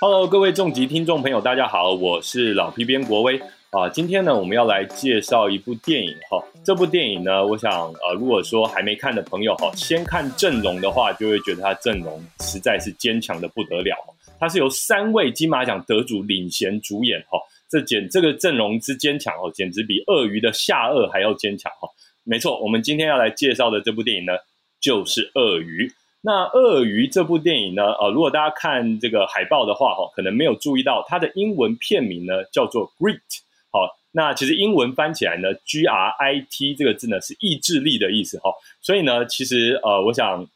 Hello，各位重疾听众朋友，大家好，我是老皮边国威啊。今天呢，我们要来介绍一部电影哈。这部电影呢，我想呃，如果说还没看的朋友哈，先看阵容的话，就会觉得它阵容实在是坚强的不得了。它是由三位金马奖得主领衔主演哈，这简这个阵容之坚强哦，简直比鳄鱼的下颚还要坚强哈。没错，我们今天要来介绍的这部电影呢，就是《鳄鱼》。那《鳄鱼》这部电影呢，呃，如果大家看这个海报的话，哈，可能没有注意到它的英文片名呢叫做 “Grit”。好，那其实英文翻起来呢，“G R I T” 这个字呢是意志力的意思，哈。所以呢，其实呃，我想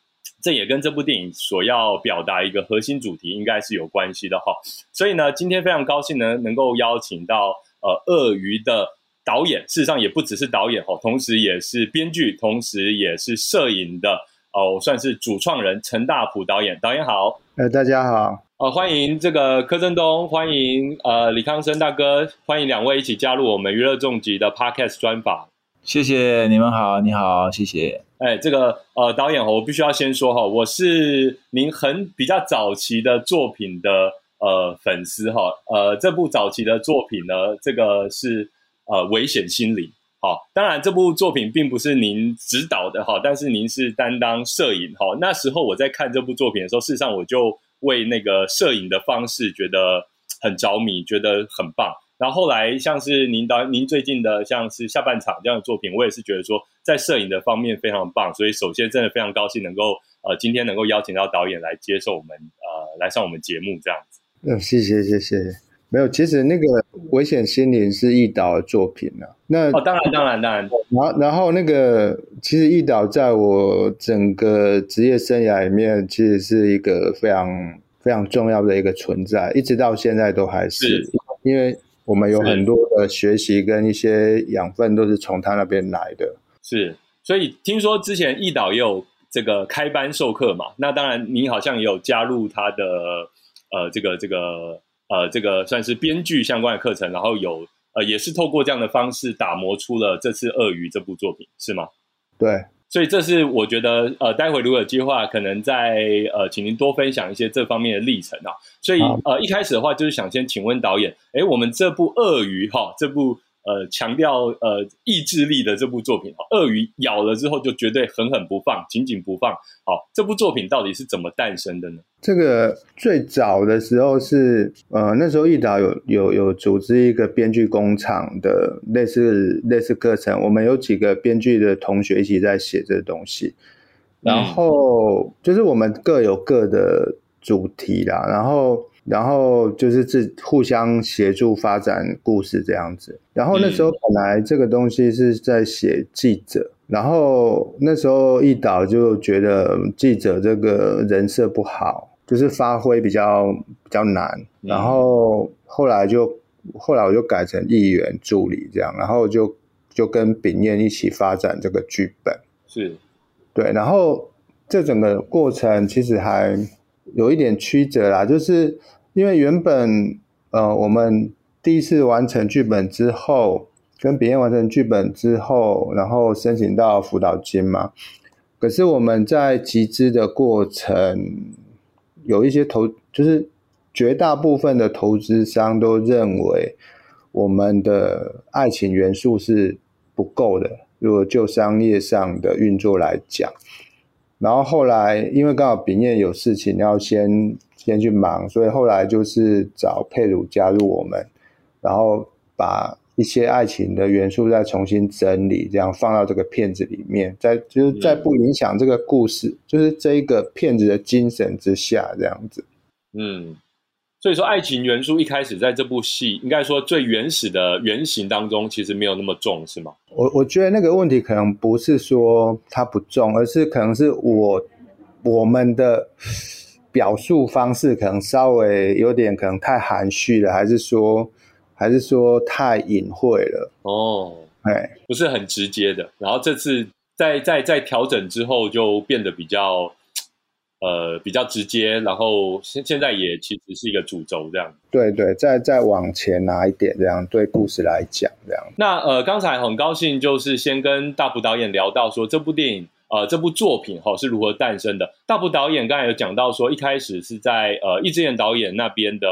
这也跟这部电影所要表达一个核心主题应该是有关系的，哈。所以呢，今天非常高兴呢，能够邀请到呃《鳄鱼》的。导演事实上也不只是导演哦，同时也是编剧，同时也是摄影的哦，算是主创人陈大普导演。导演好，呃，大家好，呃，欢迎这个柯震东，欢迎呃李康生大哥，欢迎两位一起加入我们娱乐重疾的 Podcast 专访。谢谢你们好，你好，谢谢。哎，这个呃导演我必须要先说哈，我是您很比较早期的作品的呃粉丝哈，呃，这部早期的作品呢，这个是。呃，危险心灵，好，当然这部作品并不是您指导的哈，但是您是担当摄影哈。那时候我在看这部作品的时候，事实上我就为那个摄影的方式觉得很着迷，觉得很棒。然后后来像是您导您最近的像是下半场这样的作品，我也是觉得说在摄影的方面非常棒。所以首先真的非常高兴能够呃今天能够邀请到导演来接受我们呃来上我们节目这样子。嗯，谢谢谢谢。没有，其实那个《危险心灵》是易导的作品呢。那哦，当然，当然，当然。然后，然后那个，其实易导在我整个职业生涯里面，其实是一个非常非常重要的一个存在，一直到现在都还是。因为我们有很多的学习跟一些养分都是从他那边来的。是，所以听说之前易导也有这个开班授课嘛？那当然，你好像也有加入他的呃，这个这个。呃，这个算是编剧相关的课程，然后有呃，也是透过这样的方式打磨出了这次《鳄鱼》这部作品，是吗？对，所以这是我觉得呃，待会如果有计划，可能在呃，请您多分享一些这方面的历程啊。所以呃，一开始的话，就是想先请问导演，哎，我们这部《鳄鱼》哈，这部。呃，强调呃意志力的这部作品，鳄鱼咬了之后就绝对狠狠不放，紧紧不放。好，这部作品到底是怎么诞生的呢？这个最早的时候是，呃，那时候一导有有有组织一个编剧工厂的类似类似课程，我们有几个编剧的同学一起在写这东西，然后就是我们各有各的主题啦，然后。然后就是自互相协助发展故事这样子。然后那时候本来这个东西是在写记者，然后那时候一导就觉得记者这个人设不好，就是发挥比较比较难。然后后来就后来我就改成议员助理这样，然后就就跟炳彦一起发展这个剧本。是，对。然后这整个过程其实还有一点曲折啦，就是。因为原本，呃，我们第一次完成剧本之后，跟别人完成剧本之后，然后申请到辅导金嘛。可是我们在集资的过程，有一些投，就是绝大部分的投资商都认为我们的爱情元素是不够的。如果就商业上的运作来讲，然后后来因为刚好炳彦有事情要先。先去忙，所以后来就是找佩鲁加入我们，然后把一些爱情的元素再重新整理，这样放到这个片子里面，在就是在不影响这个故事，就是这一个片子的精神之下，这样子。嗯，所以说爱情元素一开始在这部戏，应该说最原始的原型当中，其实没有那么重，是吗？我我觉得那个问题可能不是说它不重，而是可能是我我们的。表述方式可能稍微有点可能太含蓄了，还是说，还是说太隐晦了？哦，哎，不是很直接的。然后这次在在在调整之后，就变得比较呃比较直接。然后现现在也其实是一个主轴这样。对对，再再往前拿一点，这样对故事来讲这样。那呃，刚才很高兴就是先跟大埔导演聊到说这部电影。呃这部作品哈是如何诞生的。大埔导演刚才有讲到说，一开始是在呃易智言导演那边的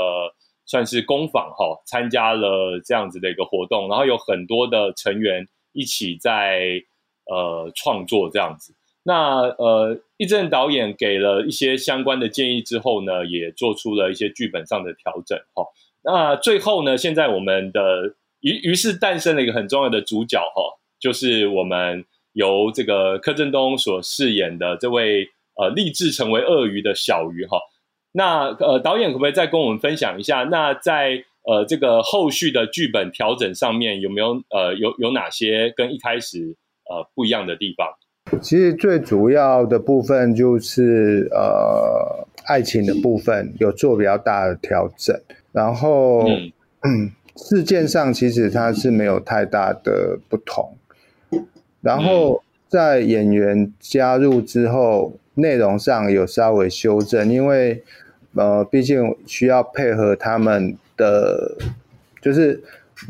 算是工坊哈参加了这样子的一个活动，然后有很多的成员一起在呃创作这样子。那呃易智言导演给了一些相关的建议之后呢，也做出了一些剧本上的调整哈。那最后呢，现在我们的于于是诞生了一个很重要的主角哈，就是我们由这个柯震东所饰演的这位呃立志成为鳄鱼的小鱼哈。那呃导演可不可以再跟我们分享一下？那在呃这个后续的剧本调整上面有没有呃有有哪些跟一开始呃不一样的地方？其实最主要的部分就是呃爱情的部分有做比较大的调整，然后嗯 事件上其实它是没有太大的不同，然后在演员加入之后，内容上有稍微修正，因为呃毕竟需要配合他们的，就是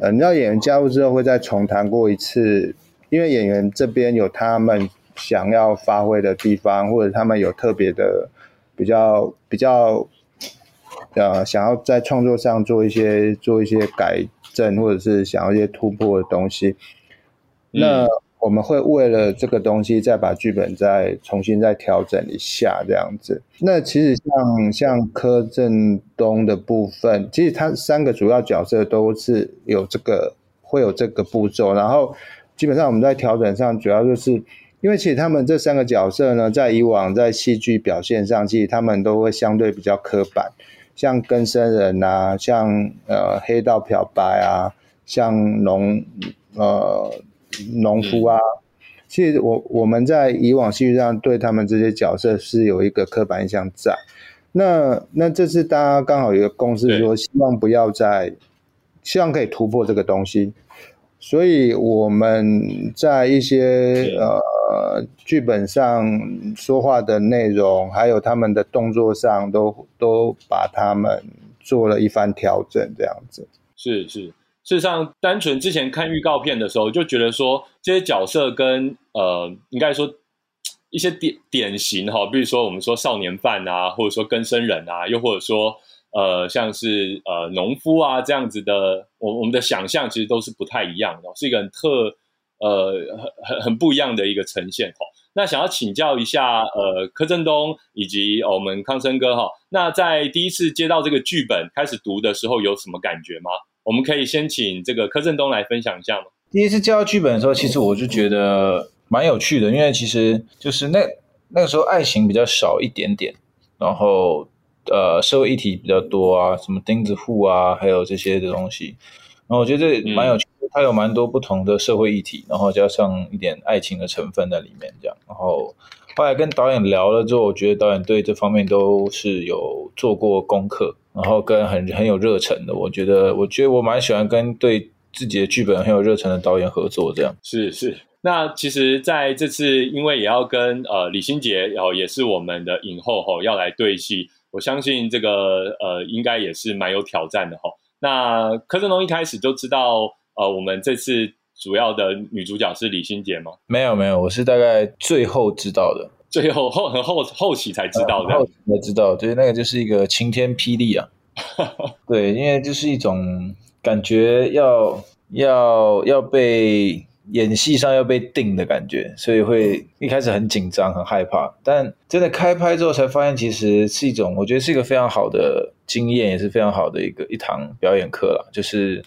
呃你知道演员加入之后会再重谈过一次，因为演员这边有他们。想要发挥的地方，或者他们有特别的比较比较，呃，想要在创作上做一些做一些改正，或者是想要一些突破的东西，那我们会为了这个东西再把剧本再重新再调整一下，这样子。那其实像像柯震东的部分，其实他三个主要角色都是有这个会有这个步骤，然后基本上我们在调整上主要就是。因为其实他们这三个角色呢，在以往在戏剧表现上，其实他们都会相对比较刻板，像更生人啊，像呃黑道漂白啊，像龙呃农夫啊，其实我我们在以往戏剧上对他们这些角色是有一个刻板印象在。那那这次大家刚好有一个共识，说希望不要再，希望可以突破这个东西。所以我们在一些呃剧本上说话的内容，还有他们的动作上，都都把他们做了一番调整，这样子。是是，事实上，单纯之前看预告片的时候，就觉得说这些角色跟呃，应该说一些典典型哈，比如说我们说少年犯啊，或者说更生人啊，又或者说。呃，像是呃农夫啊这样子的，我我们的想象其实都是不太一样的，是一个很特呃很很很不一样的一个呈现哈。那想要请教一下呃柯震东以及我们康生哥哈，那在第一次接到这个剧本开始读的时候有什么感觉吗？我们可以先请这个柯震东来分享一下吗？第一次接到剧本的时候，其实我就觉得蛮有趣的，因为其实就是那那个时候爱情比较少一点点，然后。呃，社会议题比较多啊，什么钉子户啊，还有这些的东西。然后我觉得这蛮有趣，它有蛮多不同的社会议题，然后加上一点爱情的成分在里面，这样。然后后来跟导演聊了之后，我觉得导演对这方面都是有做过功课，然后跟很很有热忱的。我觉得，我觉得我蛮喜欢跟对自己的剧本很有热忱的导演合作，这样。是是。那其实在这次，因为也要跟呃李心洁，然后也是我们的影后吼，要来对戏。我相信这个呃，应该也是蛮有挑战的哈。那柯震东一开始就知道呃，我们这次主要的女主角是李心洁吗？没有没有，我是大概最后知道的，最后后很后后期才知道的，后期才知道。对，那个就是一个晴天霹雳啊。对，因为就是一种感觉要要要被。演戏上要被定的感觉，所以会一开始很紧张、很害怕。但真的开拍之后，才发现其实是一种，我觉得是一个非常好的经验，也是非常好的一个一堂表演课了。就是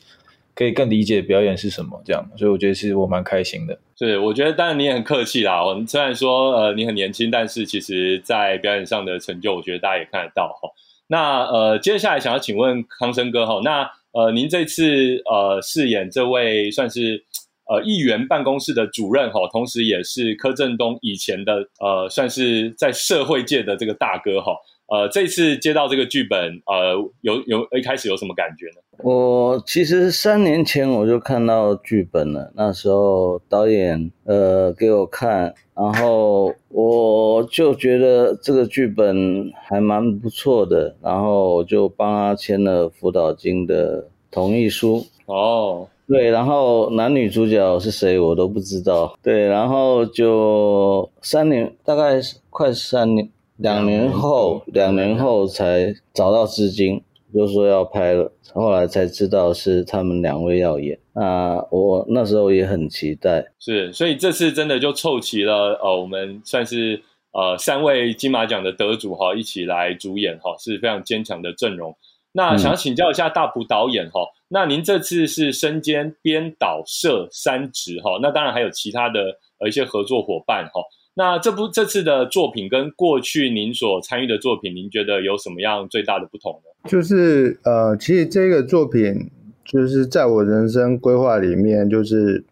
可以更理解表演是什么这样，所以我觉得是我蛮开心的。是，我觉得当然你也很客气啦。我虽然说呃你很年轻，但是其实在表演上的成就，我觉得大家也看得到哈。那呃接下来想要请问康生哥哈，那呃您这次呃饰演这位算是。呃，议员办公室的主任哈，同时也是柯震东以前的呃，算是在社会界的这个大哥哈。呃，这次接到这个剧本，呃，有有一开始有什么感觉呢？我其实三年前我就看到剧本了，那时候导演呃给我看，然后我就觉得这个剧本还蛮不错的，然后我就帮他签了辅导金的同意书。哦。对，然后男女主角是谁我都不知道。对，然后就三年，大概快三年，两年后，两年后才找到资金，就说要拍了。后来才知道是他们两位要演。那我那时候也很期待。是，所以这次真的就凑齐了，呃，我们算是呃三位金马奖的得主哈，一起来主演哈，是非常坚强的阵容。那想请教一下大埔导演哈，那您这次是身兼编导摄三职哈，那当然还有其他的呃一些合作伙伴哈。那这部这次的作品跟过去您所参与的作品，您觉得有什么样最大的不同呢？就是呃，其实这个作品就是在我人生规划里面，就是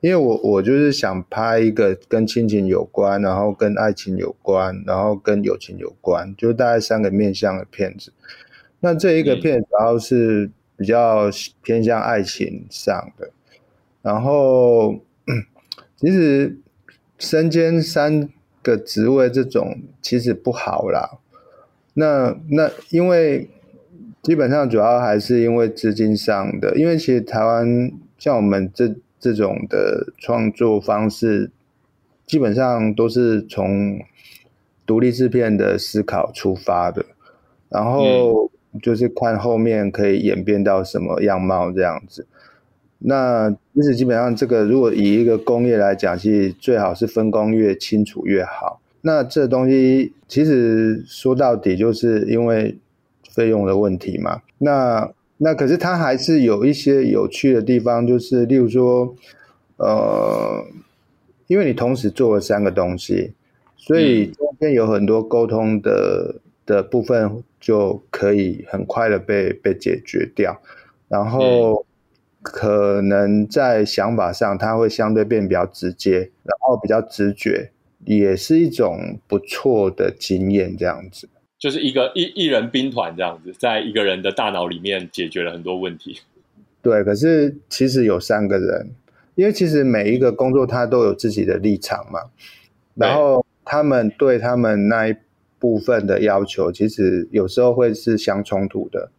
因为我我就是想拍一个跟亲情有关，然后跟爱情有关，然后跟友情有关，就大概三个面向的片子。那这一个片主要是比较偏向爱情上的，然后 其实身兼三个职位这种其实不好啦。那那因为基本上主要还是因为资金上的，因为其实台湾像我们这这种的创作方式，基本上都是从独立制片的思考出发的，然后。就是看后面可以演变到什么样貌这样子。那其实基本上这个，如果以一个工业来讲，其实最好是分工越清楚越好。那这东西其实说到底就是因为费用的问题嘛。那那可是它还是有一些有趣的地方，就是例如说，呃，因为你同时做了三个东西，所以中间有很多沟通的。的部分就可以很快的被被解决掉，然后可能在想法上，他会相对变比较直接，然后比较直觉，也是一种不错的经验。这样子，就是一个一一人兵团这样子，在一个人的大脑里面解决了很多问题。对，可是其实有三个人，因为其实每一个工作他都有自己的立场嘛，然后他们对他们那一。部分的要求其实有时候会是相冲突的，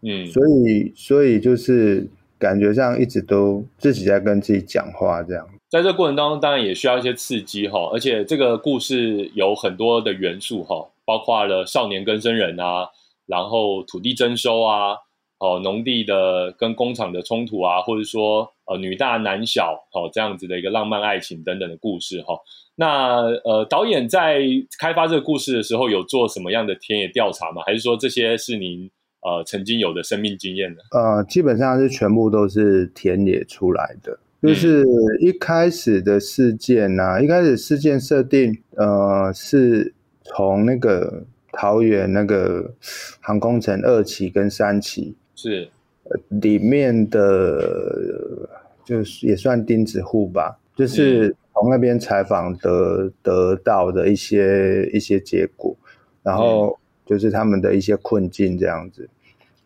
嗯，所以所以就是感觉上一直都自己在跟自己讲话这样。在这过程当中，当然也需要一些刺激哈，而且这个故事有很多的元素哈，包括了少年跟生人啊，然后土地征收啊，哦，农地的跟工厂的冲突啊，或者说呃女大男小哦这样子的一个浪漫爱情等等的故事哈。那呃，导演在开发这个故事的时候，有做什么样的田野调查吗？还是说这些是您呃曾经有的生命经验呢？呃，基本上是全部都是田野出来的。就是一开始的事件呢，一开始事件设定，呃，是从那个桃园那个航空城二期跟三期是里面的，就是也算钉子户吧，就是。从那边采访得得到的一些一些结果，然后就是他们的一些困境这样子。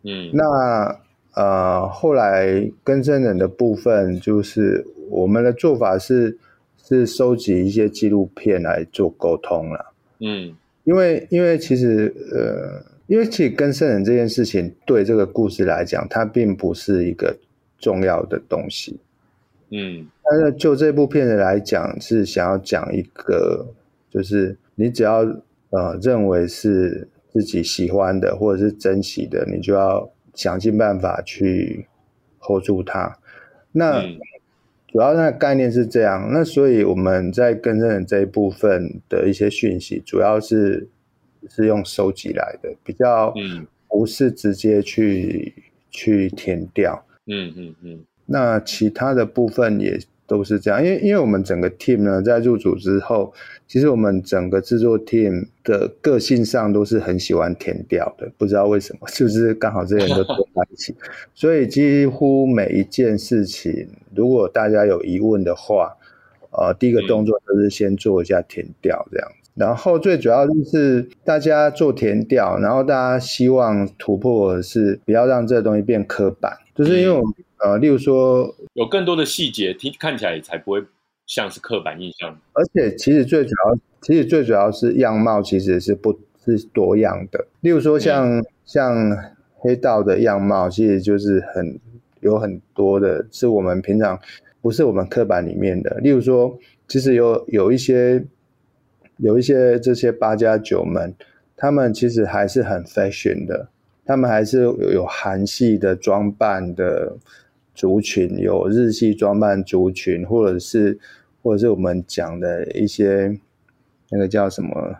嗯，那呃后来跟真人的部分，就是我们的做法是是收集一些纪录片来做沟通了。嗯，因为因为其实呃，因为其实跟生人这件事情对这个故事来讲，它并不是一个重要的东西。嗯，但是就这部片子来讲，是想要讲一个，就是你只要呃认为是自己喜欢的或者是珍惜的，你就要想尽办法去 hold 住它。那主要那概念是这样。那所以我们在跟人这一部分的一些讯息，主要是是用收集来的，比较不是直接去去填掉。嗯嗯嗯。那其他的部分也都是这样，因为因为我们整个 team 呢，在入组之后，其实我们整个制作 team 的个性上都是很喜欢填调的，不知道为什么，是不是刚好这些人都坐在一起，所以几乎每一件事情，如果大家有疑问的话，呃，第一个动作就是先做一下填调这样，然后最主要就是大家做填调，然后大家希望突破的是不要让这个东西变刻板，就是因为我们。呃，例如说，有更多的细节，听看起来才不会像是刻板印象。而且，其实最主要，其实最主要是样貌其实是不是多样的。例如说，像像黑道的样貌，其实就是很有很多的是我们平常不是我们刻板里面的。例如说，其实有有一些有一些这些八加九们，他们其实还是很 fashion 的，他们还是有有韩系的装扮的族群，有日系装扮族群，或者是或者是我们讲的一些那个叫什么？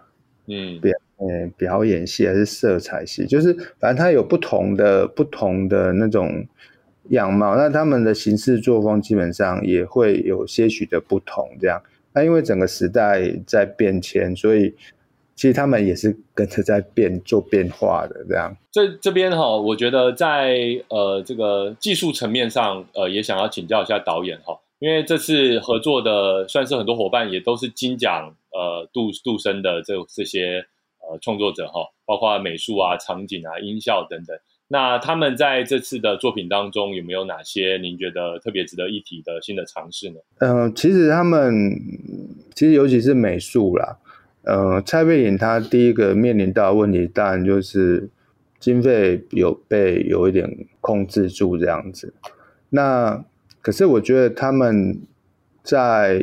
嗯，表嗯表演系还是色彩系，就是反正它有不同的不同的那种样貌，那他们的行事作风基本上也会有些许的不同。这样，那因为整个时代在变迁，所以其实他们也是跟着在变做变化的。这样，这这边哈，我觉得在呃这个技术层面上，呃也想要请教一下导演哈，因为这次合作的算是很多伙伴也都是金奖。呃，杜杜生的这这些呃创作者哈，包括美术啊、场景啊、音效等等。那他们在这次的作品当中有没有哪些您觉得特别值得一提的新的尝试呢？嗯，其实他们其实尤其是美术啦，呃，蔡佩颖他第一个面临到的问题，当然就是经费有被有一点控制住这样子。那可是我觉得他们。在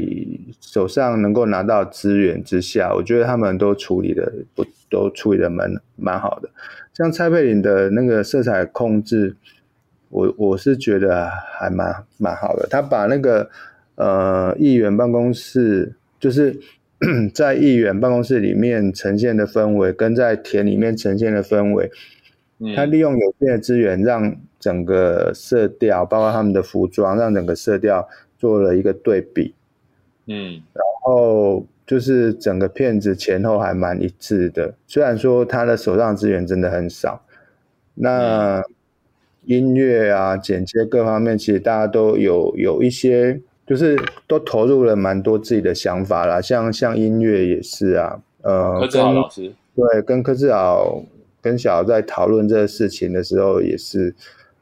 手上能够拿到资源之下，我觉得他们都处理的不都处理的蛮蛮好的。像蔡佩林的那个色彩控制，我我是觉得还蛮蛮好的。他把那个呃议员办公室，就是 在议员办公室里面呈现的氛围，跟在田里面呈现的氛围，他利用有限的资源，让整个色调，包括他们的服装，让整个色调。做了一个对比，嗯，然后就是整个片子前后还蛮一致的。虽然说他的手上资源真的很少，那音乐啊、剪接各方面，其实大家都有有一些，就是都投入了蛮多自己的想法啦。像像音乐也是啊，呃，柯志豪老师对，跟柯志豪跟小在讨论这个事情的时候，也是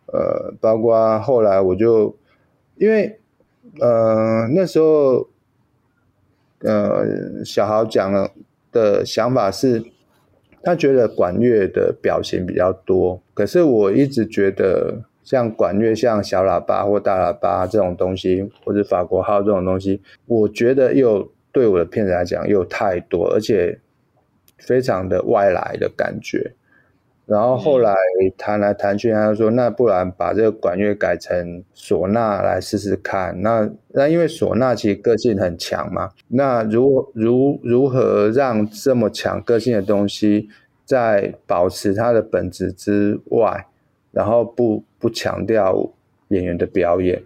呃，包括后来我就因为。呃，那时候，呃，小豪讲了的想法是，他觉得管乐的表现比较多。可是我一直觉得，像管乐、像小喇叭或大喇叭这种东西，或者法国号这种东西，我觉得又对我的片子来讲又太多，而且非常的外来的感觉。然后后来谈来谈去，他就说：“那不然把这个管乐改成唢呐来试试看。”那那因为唢呐其实个性很强嘛，那如如如何让这么强个性的东西在保持它的本质之外，然后不不强调演员的表演，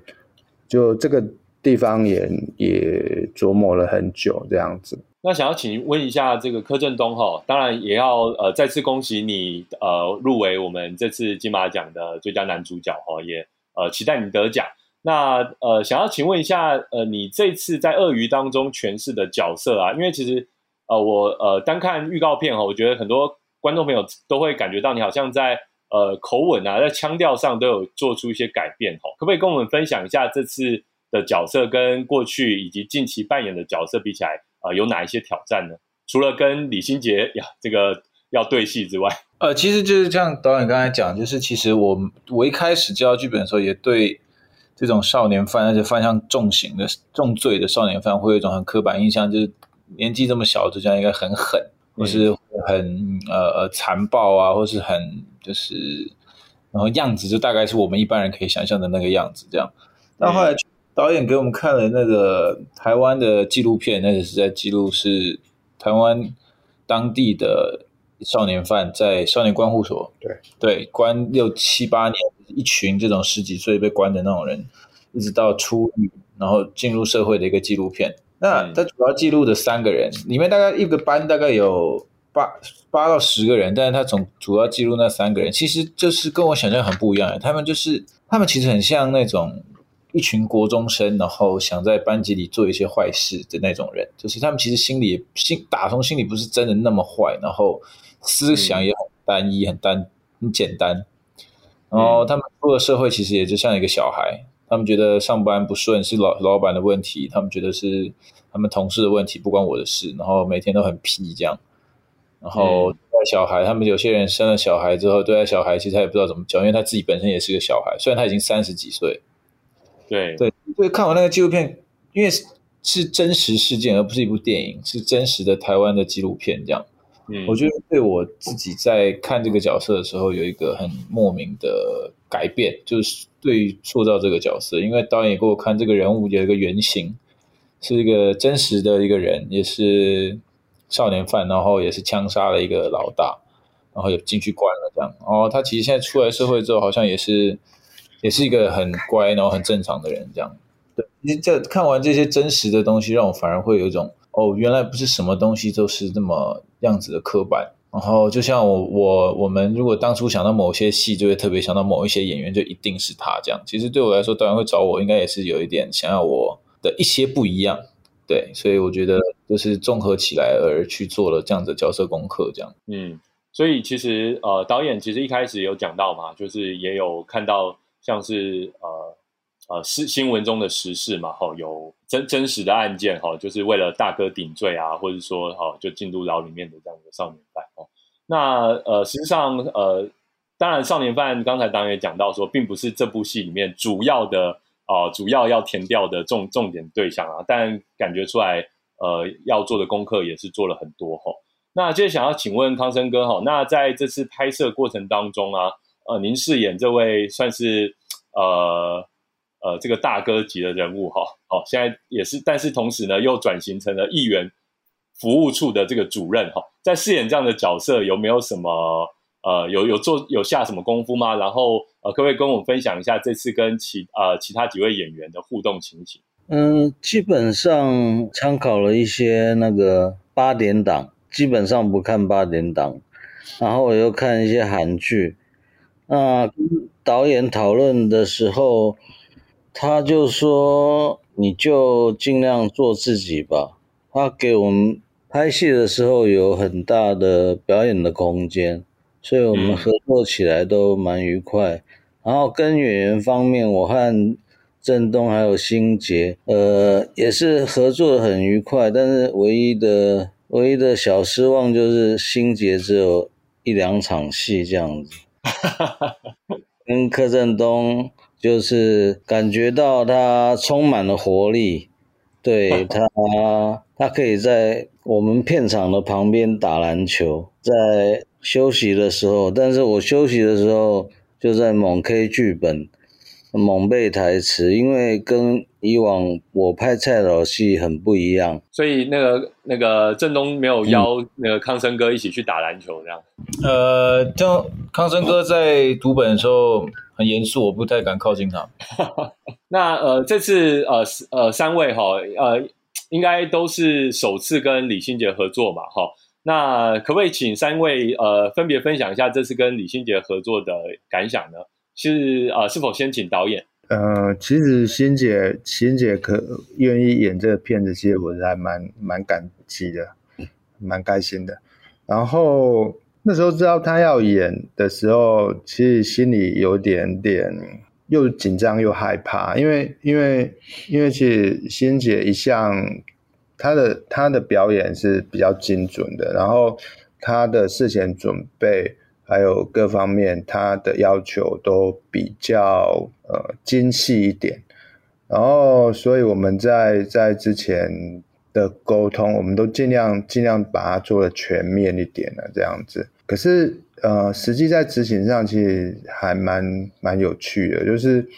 就这个地方也也琢磨了很久，这样子。那想要请问一下这个柯震东哈，当然也要呃再次恭喜你呃入围我们这次金马奖的最佳男主角哈，也呃期待你得奖。那呃想要请问一下呃你这次在鳄鱼当中诠释的角色啊，因为其实呃我呃单看预告片哈，我觉得很多观众朋友都会感觉到你好像在呃口吻啊，在腔调上都有做出一些改变哈，可不可以跟我们分享一下这次的角色跟过去以及近期扮演的角色比起来？啊，有哪一些挑战呢？除了跟李心洁呀这个要对戏之外，呃，其实就是像导演刚才讲，就是其实我我一开始接到剧本的时候，也对这种少年犯，而且犯上重刑的重罪的少年犯，会有一种很刻板印象，就是年纪这么小，就这样应该很狠，或是很呃呃残暴啊，或是很就是，然后样子就大概是我们一般人可以想象的那个样子，这样。但后来。导演给我们看了那个台湾的纪录片，那个是在记录是台湾当地的少年犯在少年关护所，对对，关六七八年，一群这种十几岁被关的那种人，一直到出狱，然后进入社会的一个纪录片。那他主要记录的三个人，里面大概一个班大概有八八到十个人，但是他总主要记录那三个人，其实就是跟我想象很不一样。他们就是他们其实很像那种。一群国中生，然后想在班级里做一些坏事的那种人，就是他们其实心里心打从心里不是真的那么坏，然后思想也很单一、很单、很简单。然后他们出了社会，其实也就像一个小孩，他们觉得上班不顺是老老板的问题，他们觉得是他们同事的问题，不关我的事。然后每天都很屁这样，然后在小孩，他们有些人生了小孩之后，对待小孩其实他也不知道怎么教，因为他自己本身也是个小孩，虽然他已经三十几岁。对对，所以看完那个纪录片，因为是真实事件，而不是一部电影，是真实的台湾的纪录片，这样。嗯，我觉得对我自己在看这个角色的时候，有一个很莫名的改变，就是对于塑造这个角色，因为导演给我看这个人物有一个原型，是一个真实的一个人，也是少年犯，然后也是枪杀了一个老大，然后也进去关了这样。然后他其实现在出来社会之后，好像也是也是一个很乖，然后很正常的人这样。对，你这看完这些真实的东西，让我反而会有一种哦，原来不是什么东西都是这么。样子的刻板，然后就像我我我们如果当初想到某些戏，就会特别想到某一些演员，就一定是他这样。其实对我来说，导演会找我，应该也是有一点想要我的一些不一样，对，所以我觉得就是综合起来而去做了这样的角色功课，这样。嗯，所以其实呃，导演其实一开始有讲到嘛，就是也有看到像是呃。呃，是新闻中的时事嘛？哈，有真真实的案件哈，就是为了大哥顶罪啊，或者说哈，就进入牢里面的这样的少年犯哦。那呃，实际上呃，当然少年犯刚才导演也讲到说，并不是这部戏里面主要的啊，主要要填掉的重重点对象啊。但感觉出来呃，要做的功课也是做了很多哈。那接着想要请问康生哥哈，那在这次拍摄过程当中啊，呃，您饰演这位算是呃。呃，这个大哥级的人物哈，好，现在也是，但是同时呢，又转型成了议员服务处的这个主任哈，在饰演这样的角色，有没有什么呃，有有做有下什么功夫吗？然后呃，可不可以跟我们分享一下这次跟其呃其他几位演员的互动情形？嗯，基本上参考了一些那个八点档，基本上不看八点档，然后我又看一些韩剧。那跟导演讨论的时候。他就说：“你就尽量做自己吧。”他给我们拍戏的时候有很大的表演的空间，所以我们合作起来都蛮愉快。然后跟演员方面，我和郑东还有辛杰，呃，也是合作的很愉快。但是唯一的唯一的小失望就是辛杰只有一两场戏这样子，跟柯震东。就是感觉到他充满了活力，对他，他可以在我们片场的旁边打篮球，在休息的时候，但是我休息的时候就在猛 K 剧本。猛背台词，因为跟以往我拍蔡导戏很不一样，所以那个那个郑东没有邀那个康生哥一起去打篮球，这样。呃，就康生哥在读本的时候很严肃，我不太敢靠近他。那呃，这次呃呃三位哈呃应该都是首次跟李心洁合作嘛哈？那可不可以请三位呃分别分享一下这次跟李心洁合作的感想呢？是啊，是否先请导演？呃，其实欣姐，欣姐可愿意演这个片子，其实我还蛮蛮感激的，蛮开心的。然后那时候知道她要演的时候，其实心里有点点又紧张又害怕，因为因为因为其实欣姐一向她的她的表演是比较精准的，然后她的事前准备。还有各方面，她的要求都比较呃精细一点，然后所以我们在在之前的沟通，我们都尽量尽量把它做的全面一点了这样子。可是呃，实际在执行上其实还蛮蛮有趣的，就是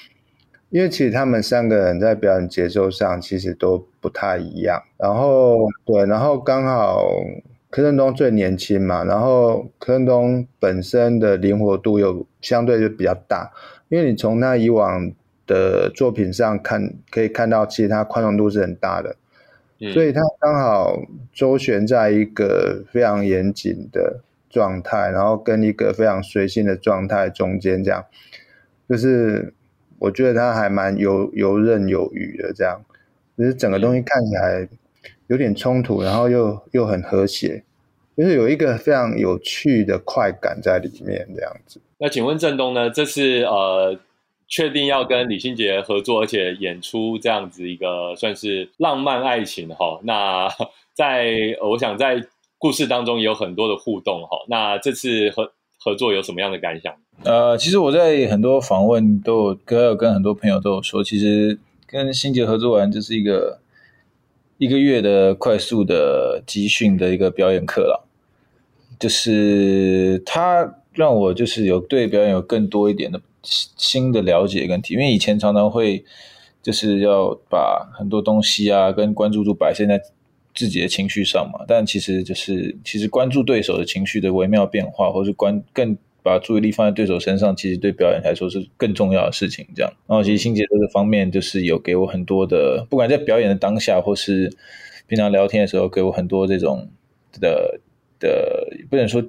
因为其实他们三个人在表演节奏上其实都不太一样，然后对，然后刚好。柯震东最年轻嘛，然后柯震东本身的灵活度又相对就比较大，因为你从他以往的作品上看，可以看到其实他宽容度是很大的，所以他刚好周旋在一个非常严谨的状态，然后跟一个非常随性的状态中间，这样就是我觉得他还蛮游游刃有余的，这样，就是整个东西看起来。有点冲突，然后又又很和谐，就是有一个非常有趣的快感在里面，这样子。那请问郑东呢？这次呃，确定要跟李心洁合作，而且演出这样子一个算是浪漫爱情哈。那 在我想在故事当中也有很多的互动哈。那这次合合作有什么样的感想？呃，其实我在很多访问都有跟有跟很多朋友都有说，其实跟心杰合作完就是一个一个月的快速的集训的一个表演课了，就是他让我就是有对表演有更多一点的新的了解跟体，因为以前常常会就是要把很多东西啊跟关注度摆现在自己的情绪上嘛，但其实就是其实关注对手的情绪的微妙变化，或是关更。把注意力放在对手身上，其实对表演来说是更重要的事情。这样，然后其实新杰这方面就是有给我很多的，不管在表演的当下，或是平常聊天的时候，给我很多这种的的，不能说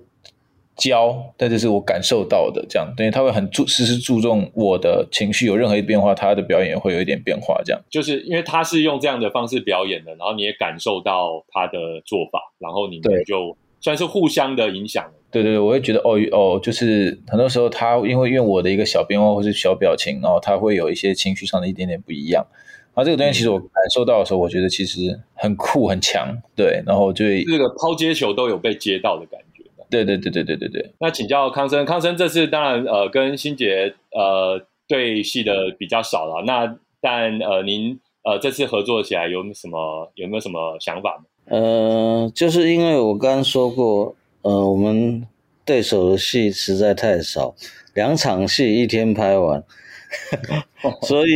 教，但这是我感受到的。这样，等于他会很注时时注重我的情绪有任何一变化，他的表演会有一点变化。这样，就是因为他是用这样的方式表演的，然后你也感受到他的做法，然后你们就算是互相的影响。对对对，我会觉得哦哦，就是很多时候他因为因为我的一个小变化或是小表情，然后他会有一些情绪上的一点点不一样。然后这个东西其实我感受到的时候，我觉得其实很酷很强，对。然后就这个抛接球都有被接到的感觉。对对对对对对对。那请教康生，康生这次当然呃跟新杰呃对戏的比较少了，那但呃您呃这次合作起来有什么有没有什么想法呢？呃，就是因为我刚刚说过。呃，我们对手的戏实在太少，两场戏一天拍完，所以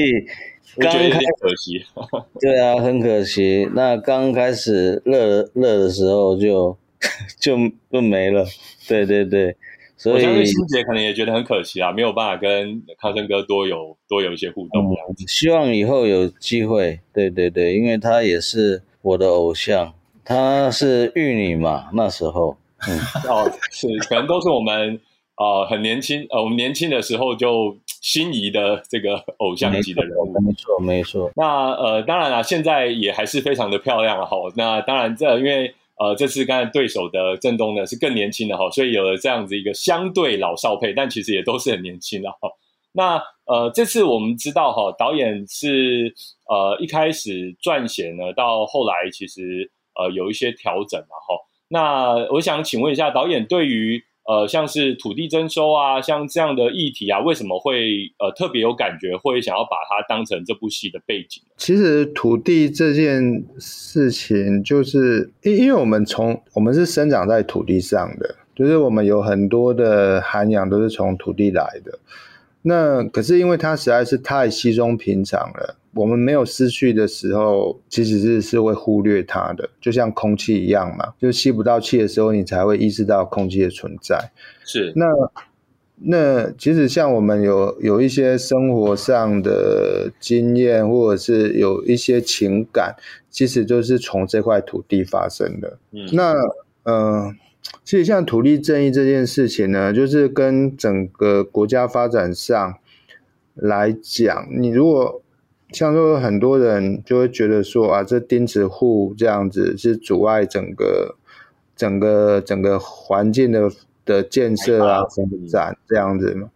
刚开可惜。对啊，很可惜。那刚开始热热的时候就 就就没了。对对对，所以我欣姐可能也觉得很可惜啊，没有办法跟康生哥多有多有一些互动。希望以后有机会。对对对，因为他也是我的偶像，他是玉女嘛，那时候。嗯，哦，是，可能都是我们呃很年轻，呃，我们年轻的时候就心仪的这个偶像级的人物，没错，没错。那呃，当然了，现在也还是非常的漂亮哈。那当然，这因为呃，这次刚才对手的郑东呢是更年轻的哈，所以有了这样子一个相对老少配，但其实也都是很年轻的哈。那呃，这次我们知道哈，导演是呃一开始撰写呢，到后来其实呃有一些调整了哈。那我想请问一下导演，对于呃像是土地征收啊，像这样的议题啊，为什么会呃特别有感觉，会想要把它当成这部戏的背景？其实土地这件事情，就是因因为我们从我们是生长在土地上的，就是我们有很多的涵养都是从土地来的。那可是因为它实在是太稀松平常了。我们没有失去的时候，其实是是会忽略它的，就像空气一样嘛，就吸不到气的时候，你才会意识到空气的存在。是那那其实像我们有有一些生活上的经验，或者是有一些情感，其实就是从这块土地发生的。嗯，那嗯，其实像土地正义这件事情呢，就是跟整个国家发展上来讲，你如果像说很多人就会觉得说啊，这钉子户这样子是阻碍整个整个整个环境的的建设啊、发展这样子嘛。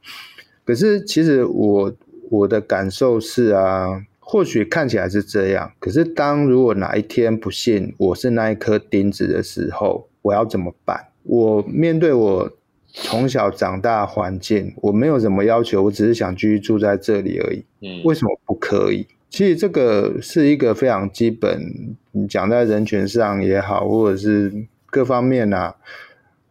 可是其实我我的感受是啊，或许看起来是这样，可是当如果哪一天不幸我是那一颗钉子的时候，我要怎么办？我面对我从小长大环境，我没有什么要求，我只是想继续住在这里而已。嗯，为什么不可以？其实这个是一个非常基本，你讲在人权上也好，或者是各方面啊，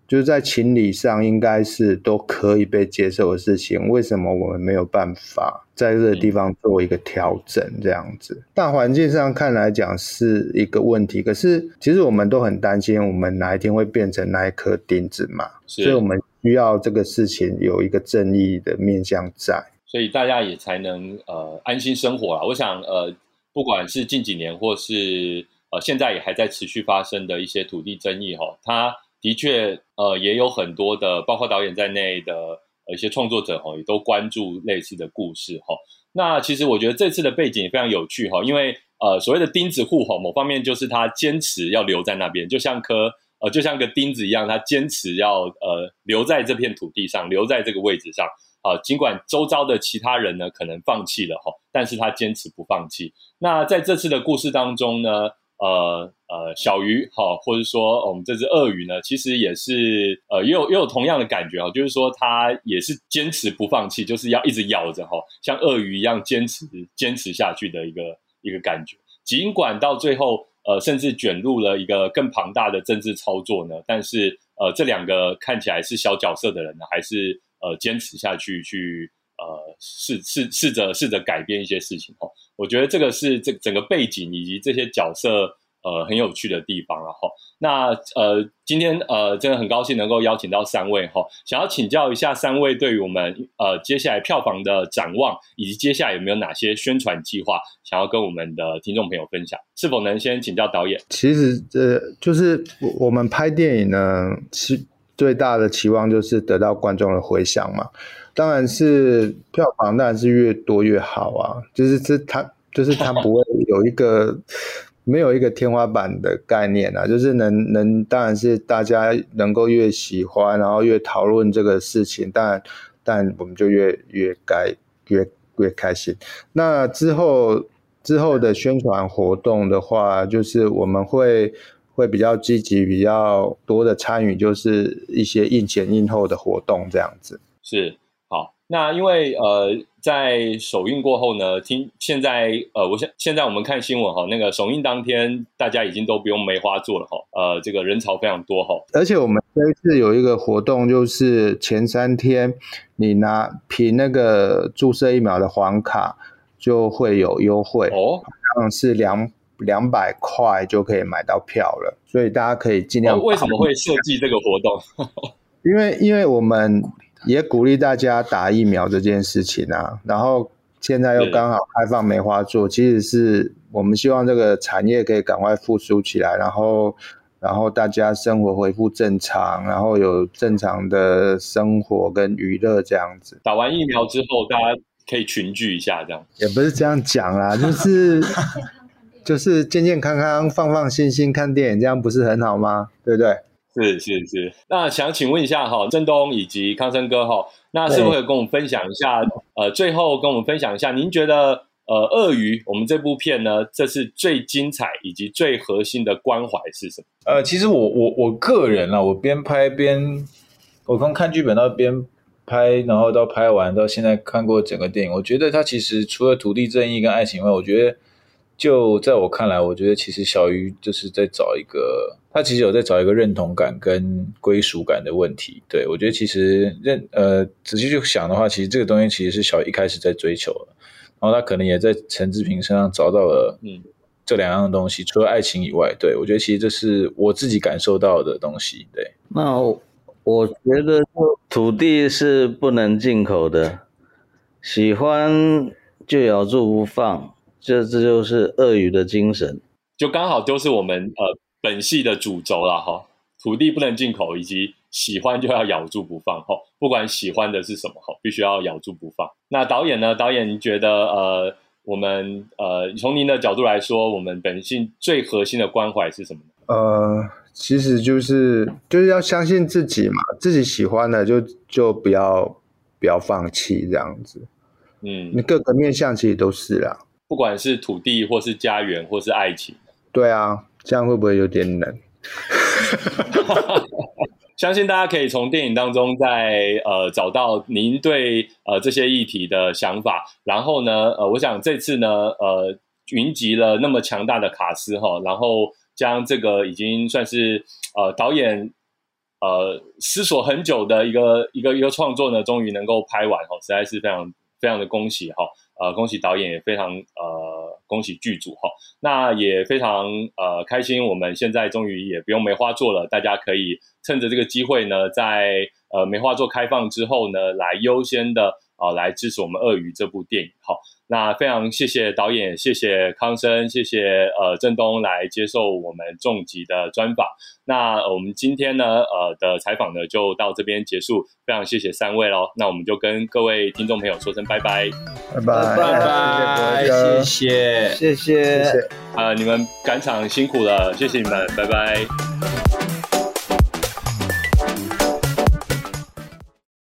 就是在情理上应该是都可以被接受的事情。为什么我们没有办法在这个地方做一个调整？这样子，大环境上看来讲是一个问题，可是其实我们都很担心，我们哪一天会变成那一颗钉子嘛？所以我们需要这个事情有一个正义的面向在。所以大家也才能呃安心生活了。我想呃，不管是近几年或是呃现在也还在持续发生的一些土地争议哈，它的确呃也有很多的，包括导演在内的呃一些创作者哈，也都关注类似的故事哈。那其实我觉得这次的背景也非常有趣哈，因为呃所谓的钉子户哈，某方面就是他坚持要留在那边，就像颗呃就像个钉子一样，他坚持要呃留在这片土地上，留在这个位置上。啊，尽管周遭的其他人呢可能放弃了哈，但是他坚持不放弃。那在这次的故事当中呢，呃呃小鱼哈，或者说我们这只鳄鱼呢，其实也是呃也有也有同样的感觉哈，就是说它也是坚持不放弃，就是要一直咬着哈，像鳄鱼一样坚持坚持下去的一个一个感觉。尽管到最后呃甚至卷入了一个更庞大的政治操作呢，但是呃这两个看起来是小角色的人呢，还是呃坚持下去去。呃，试试试着试着改变一些事情哦，我觉得这个是这整个背景以及这些角色呃很有趣的地方，了哈那呃今天呃真的很高兴能够邀请到三位哈，想要请教一下三位对于我们呃接下来票房的展望，以及接下来有没有哪些宣传计划想要跟我们的听众朋友分享？是否能先请教导演？其实呃就是我们拍电影呢，期最大的期望就是得到观众的回响嘛。当然是票房，当然是越多越好啊！就是这它，就是它不会有一个没有一个天花板的概念啊！就是能能，当然是大家能够越喜欢，然后越讨论这个事情，但但我们就越越该越越开心。那之后之后的宣传活动的话，就是我们会会比较积极，比较多的参与，就是一些映前映后的活动这样子。是好。那因为呃，在首映过后呢，听现在呃，我现现在我们看新闻哈，那个首映当天大家已经都不用梅花座了哈，呃，这个人潮非常多哈。而且我们这一次有一个活动，就是前三天你拿凭那个注射疫苗的黄卡就会有优惠哦，好像是两两百块就可以买到票了，所以大家可以尽量。为什么会设计这个活动？因为因为我们。也鼓励大家打疫苗这件事情啊，然后现在又刚好开放梅花座，其实是我们希望这个产业可以赶快复苏起来，然后然后大家生活恢复正常，然后有正常的生活跟娱乐这样子。打完疫苗之后，大家可以群聚一下，这样也不是这样讲啦，就是就是健健康康、放放心心看电影，这样不是很好吗？对不对？是是是，那想请问一下哈，郑东以及康生哥哈，那是不是跟我们分享一下？呃，最后跟我们分享一下，您觉得呃，鳄鱼我们这部片呢，这是最精彩以及最核心的关怀是什么？呃，其实我我我个人啊，我边拍边我从看剧本到边拍，然后到拍完到现在看过整个电影，我觉得它其实除了土地正义跟爱情外，我觉得。就在我看来，我觉得其实小鱼就是在找一个，他其实有在找一个认同感跟归属感的问题。对我觉得其实认呃仔细去想的话，其实这个东西其实是小鱼一开始在追求的，然后他可能也在陈志平身上找到了嗯这两样东西，除了爱情以外，对我觉得其实这是我自己感受到的东西。对，那我觉得土地是不能进口的，喜欢就咬住不放。这这就是鳄鱼的精神，就刚好都是我们呃本系的主轴了哈。土地不能进口，以及喜欢就要咬住不放哈。不管喜欢的是什么哈，必须要咬住不放。那导演呢？导演您觉得呃，我们呃从您的角度来说，我们本性最核心的关怀是什么呢？呃，其实就是就是要相信自己嘛，自己喜欢的就就不要不要放弃这样子。嗯，你各个面向其实都是啦。不管是土地，或是家园，或是爱情，对啊，这样会不会有点冷？相信大家可以从电影当中在呃找到您对呃这些议题的想法。然后呢，呃，我想这次呢，呃，云集了那么强大的卡斯哈，然后将这个已经算是呃导演呃思索很久的一个一个一个创作呢，终于能够拍完哈，实在是非常非常的恭喜哈。呃，恭喜导演也非常呃，恭喜剧组哈，那也非常呃开心，我们现在终于也不用梅花座了，大家可以趁着这个机会呢，在呃梅花座开放之后呢，来优先的啊来支持我们《鳄鱼》这部电影好。那非常谢谢导演，谢谢康生，谢谢呃郑东来接受我们重疾的专访。那我们今天呢呃的采访呢就到这边结束，非常谢谢三位喽。那我们就跟各位听众朋友说声拜拜，拜拜拜拜，谢谢谢谢谢谢，呃你们赶场辛苦了，谢谢你们，拜拜。